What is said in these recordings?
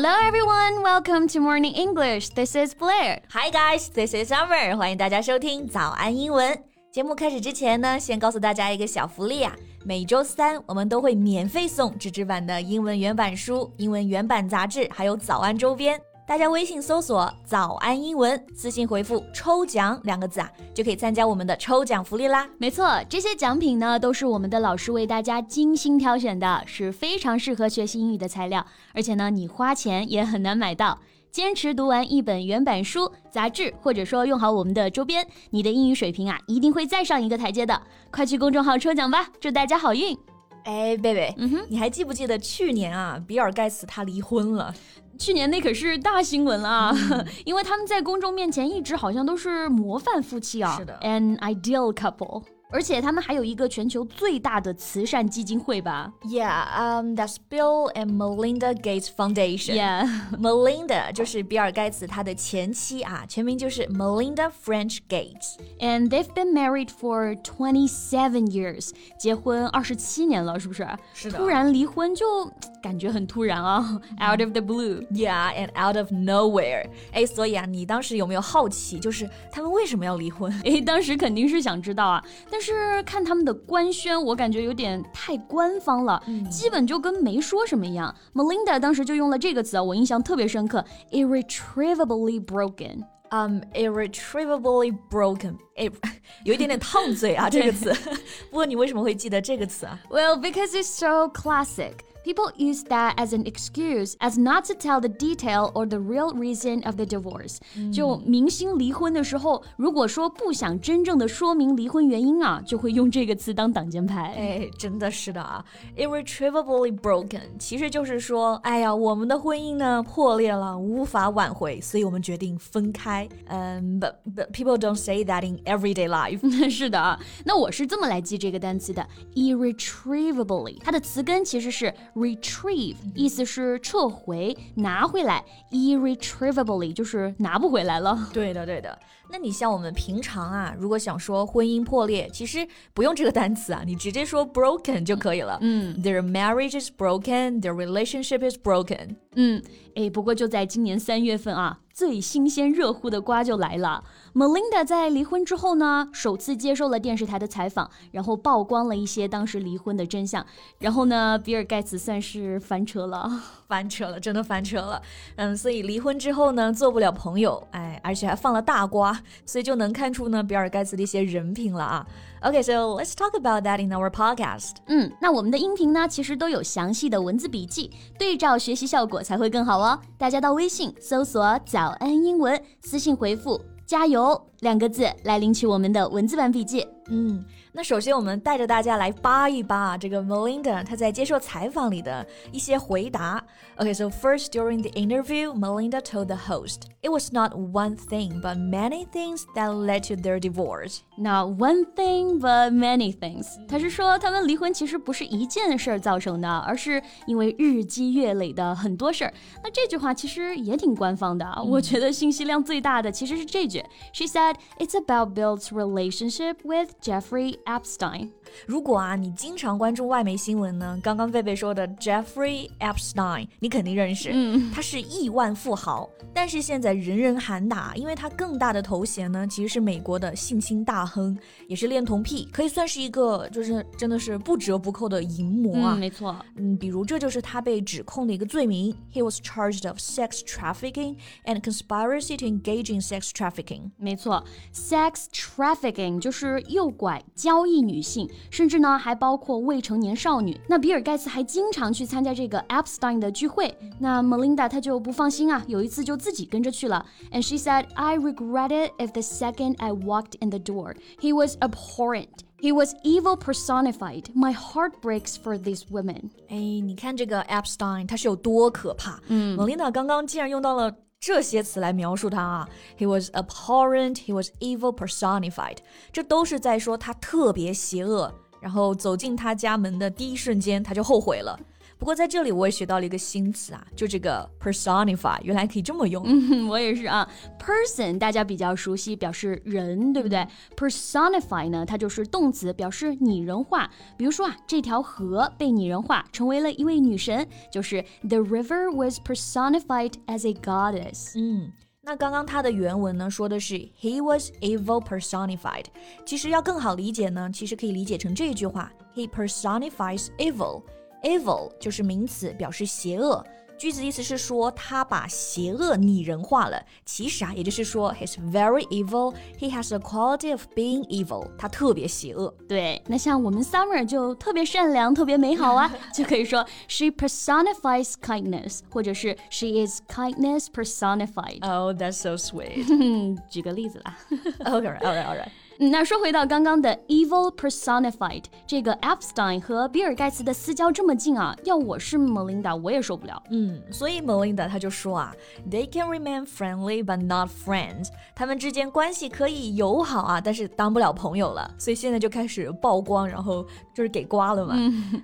Hello everyone, welcome to Morning English. This is Blair. Hi guys, this is Summer. 欢迎大家收听早安英文。节目开始之前呢，先告诉大家一个小福利啊！每周三我们都会免费送纸质版的英文原版书、英文原版杂志，还有早安周边。大家微信搜索“早安英文”，私信回复“抽奖”两个字啊，就可以参加我们的抽奖福利啦。没错，这些奖品呢都是我们的老师为大家精心挑选的，是非常适合学习英语的材料，而且呢你花钱也很难买到。坚持读完一本原版书、杂志，或者说用好我们的周边，你的英语水平啊一定会再上一个台阶的。快去公众号抽奖吧，祝大家好运！哎，贝贝，嗯哼，你还记不记得去年啊，比尔盖茨他离婚了？去年那可是大新闻啊，因为他们在公众面前一直好像都是模范夫妻啊，是的，an ideal couple。而且他们还有一个全球最大的慈善基金会吧？Yeah, um, that's Bill and Melinda Gates Foundation. Yeah, Melinda 就是比尔盖茨他的前妻啊，全名就是 Melinda French Gates. And they've been married for twenty seven years. 结婚二十七年了，是不是？是的。突然离婚就感觉很突然啊，out of the blue. Yeah, and out of nowhere. 哎，所以啊，你当时有没有好奇，就是他们为什么要离婚？哎，当时肯定是想知道啊，但。但是看他们的官宣，我感觉有点太官方了，嗯、基本就跟没说什么一样。Melinda 当时就用了这个词啊，我印象特别深刻，irretrievably broken。Um, irretrievably broken，哎，有一点点烫嘴啊，这个词。不过你为什么会记得这个词啊？Well, because it's so classic. People use that as an excuse as not to tell the detail or the real reason of the divorce。就明星离婚的时候，如果说不想真正的说明离婚原因啊，就会用这个词当挡箭牌。哎，真的是的啊，irretrievably broken，其实就是说，哎呀，我们的婚姻呢破裂了，无法挽回，所以我们决定分开。嗯，but but people don't say that in everyday life。是的啊，那我是这么来记这个单词的，irretrievably，它的词根其实是。 retrieve 意思是撤回、拿回来，irretrievably 就是拿不回来了。对的，对的。那你像我们平常啊，如果想说婚姻破裂，其实不用这个单词啊，你直接说 broken 就可以了。嗯，Their marriage is broken, their relationship is broken。嗯，哎，不过就在今年三月份啊，最新鲜热乎的瓜就来了。Melinda 在离婚之后呢，首次接受了电视台的采访，然后曝光了一些当时离婚的真相。然后呢，比尔盖茨算是翻车了，翻车了，真的翻车了。嗯，所以离婚之后呢，做不了朋友，哎，而且还放了大瓜。所以就能看出呢，比尔盖茨的一些人品了啊。OK，so let's talk about that in our podcast. 嗯，那我们的音频呢，其实都有详细的文字笔记，对照学习效果才会更好哦。大家到微信搜索“早安英文”，私信回复“加油”两个字来领取我们的文字版笔记。嗯。那首先，我们带着大家来扒一扒这个 Melinda 她在接受采访里的一些回答。Okay, so first during the interview, Melinda told the host it was not one thing but many things that led to their divorce. Not one thing but many things. 她是说他们离婚其实不是一件事儿造成的，而是因为日积月累的很多事儿。那这句话其实也挺官方的，我觉得信息量最大的其实是这句。She said it's about Bill's relationship with Jeffrey Epstein。如果啊，你经常关注外媒新闻呢，刚刚贝贝说的 Jeffrey Epstein，你肯定认识，嗯，他是亿万富豪，但是现在人人喊打，因为他更大的头衔呢，其实是美国的性侵大亨，也是恋童癖，可以算是一个就是真的是不折不扣的淫魔啊，没错，嗯，比如这就是他被指控的一个罪名，He was charged of sex trafficking and conspiracy to engage in sex trafficking。没错，sex trafficking 就是诱拐。交易女性，甚至呢还包括未成年少女。那比尔盖茨还经常去参加这个 Epstein 的聚会。那 Melinda 她就不放心啊，有一次就自己跟着去了。And she said, "I regret it if the second I walked in the door, he was abhorrent." He was evil personified. My heart breaks for these women. 哎，你看这个 Epstein，他是有多可怕？嗯，Melinda 刚刚竟然用到了 这些词来描述他啊，He was abhorrent, he was evil personified，这都是在说他特别邪恶。然后走进他家门的第一瞬间，他就后悔了。不过在这里我也学到了一个新词啊，就这个 personify，原来可以这么用。嗯，我也是啊。person 大家比较熟悉，表示人，对不对？personify 呢，它就是动词，表示拟人化。比如说啊，这条河被拟人化，成为了一位女神，就是 the river was personified as a goddess。嗯。那刚刚它的原文呢，说的是 He was evil personified。其实要更好理解呢，其实可以理解成这一句话：He personifies evil。evil 就是名词，表示邪恶。句子意思是说，他把邪恶拟人化了。其实啊，也就是说，he's very evil. He has the quality of being evil. 他特别邪恶。对，那像我们 Summer 就特别善良，特别美好啊，就可以说 she personifies kindness，或者是 she is kindness personified。Oh, that's so sweet. 举个例子啦。Okay, all right, all right. 那说回到刚刚的 evil personified，这个 Epstein 和比尔盖茨的私交这么近啊，要我是 Melinda，我也受不了。嗯，所以 Melinda 他就说啊，They can remain friendly but not friends，他们之间关系可以友好啊，但是当不了朋友了。所以现在就开始曝光，然后就是给刮了嘛。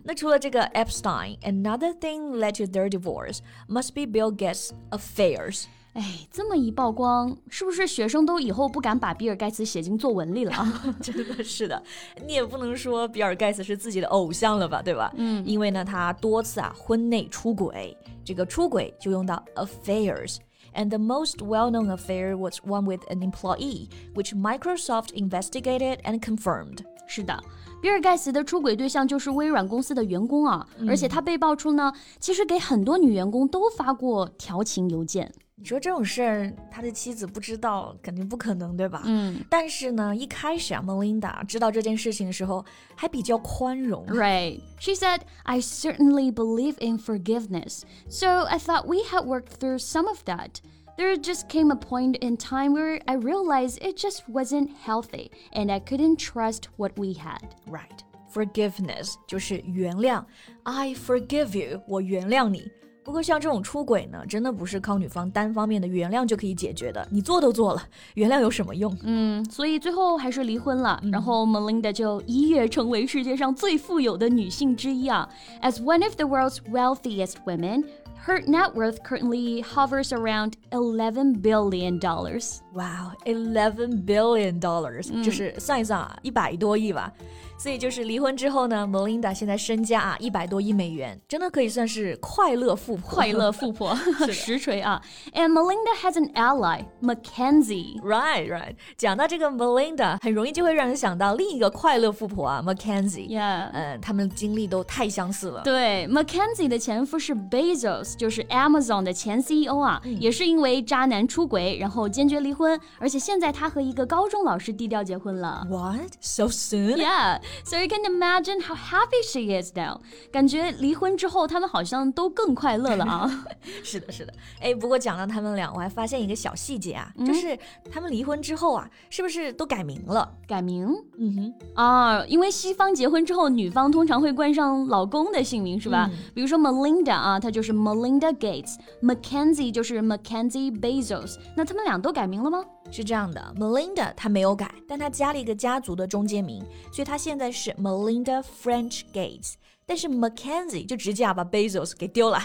那除了这个 Epstein，another thing led to their divorce must be Bill Gates' affairs。 哎，这么一曝光，是不是学生都以后不敢把比尔盖茨写进作文里了啊？真的是的，你也不能说比尔盖茨是自己的偶像了吧，对吧？嗯，因为呢，他多次啊婚内出轨，这个出轨就用到 affairs。And the most well-known affair was one with an employee, which Microsoft investigated and confirmed. 是的，比尔盖茨的出轨对象就是微软公司的员工啊，而且他被爆出呢，其实给很多女员工都发过调情邮件。你说这种事儿，他的妻子不知道，肯定不可能，对吧？嗯。但是呢，一开始啊，Melinda 知道这件事情的时候，还比较宽容。Right. She said, "I certainly believe in forgiveness, so I thought we had worked through some of that." There just came a point in time where I realized it just wasn't healthy and I couldn't trust what we had. Right. Forgiveness 就是原谅。I forgive you，我原谅你。 不过像这种出轨呢，真的不是靠女方单方面的原谅就可以解决的。你做都做了，原谅有什么用？嗯，所以最后还是离婚了。然后 Melinda 就一跃成为世界上最富有的女性之一啊。As one of the world's wealthiest women. Her net worth currently hovers around eleven billion dollars. Wow, eleven billion dollars，、嗯、就是算一算啊，一百多亿吧。所以就是离婚之后呢，Melinda 现在身价啊一百多亿美元，真的可以算是快乐富婆。快乐富婆，实锤啊！And Melinda has an ally, Mackenzie. Right, right. 讲到这个 Melinda，很容易就会让人想到另一个快乐富婆啊，Mackenzie。Yeah，嗯，他们经历都太相似了。对，Mackenzie 的前夫是 Bezos，就是 Amazon 的前 CEO 啊，嗯、也是因为渣男出轨，然后坚决离婚，而且现在他和一个高中老师低调结婚了。 What? So soon? Yeah. So you can imagine how happy she is now. 感觉离婚之后，他们好像都更快乐了啊。是的，是的。哎，不过讲到他们俩，我还发现一个小细节啊，嗯、就是他们离婚之后啊，是不是都改名了？改名？嗯哼。啊，因为西方结婚之后，女方通常会冠上老公的姓名，是吧？嗯、比如说 Melinda 啊，她就是 Melinda Gates；Mackenzie 就是 Mackenzie Bezos。那他们俩都改名了吗？是这样的，Melinda 她没有改，但她加了一个家族的中间名，所以她现在是 Melinda French Gates。但是 Mackenzie 就直接把 Bezos 给丢了，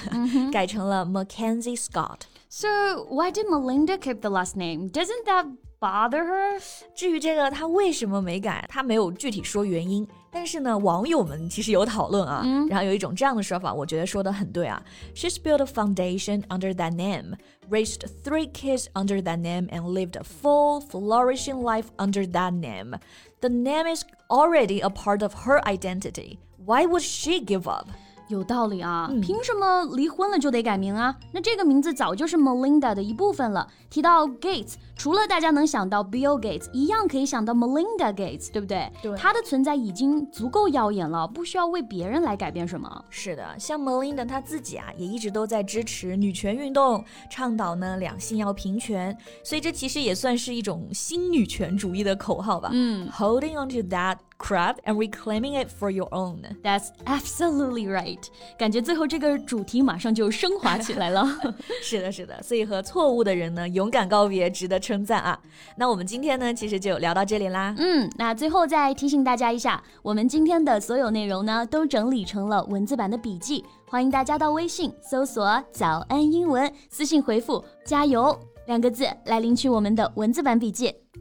改成了 Mackenzie Scott。 So why did Melinda keep the last name? Doesn't that bother her? 至于这个她为什么没改，她没有具体说原因。 但是呢，网友们其实有讨论啊，嗯、然后有一种这样的说法，我觉得说的很对啊。She's built a foundation under that name, raised three kids under that name, and lived a full, flourishing life under that name. The name is already a part of her identity. Why would she give up? 有道理啊，嗯、凭什么离婚了就得改名啊？那这个名字早就是 Melinda 的一部分了。提到 Gates，除了大家能想到 Bill Gates，一样可以想到 Melinda Gates，对不对？对，她的存在已经足够耀眼了，不需要为别人来改变什么。是的，像 Melinda 她自己啊，也一直都在支持女权运动，倡导呢两性要平权，所以这其实也算是一种新女权主义的口号吧。嗯，Holding on to that crap and reclaiming it for your own. That's absolutely right. 感觉最后这个主题马上就升华起来了。是的，是的。所以和错误的人呢，勇敢告别，值得称赞啊。那我们今天呢，其实就聊到这里啦。嗯，那最后再提醒大家一下，我们今天的所有内容呢，都整理成了文字版的笔记，欢迎大家到微信搜索“早安英文”，私信回复“加油”两个字来领取我们的文字版笔记。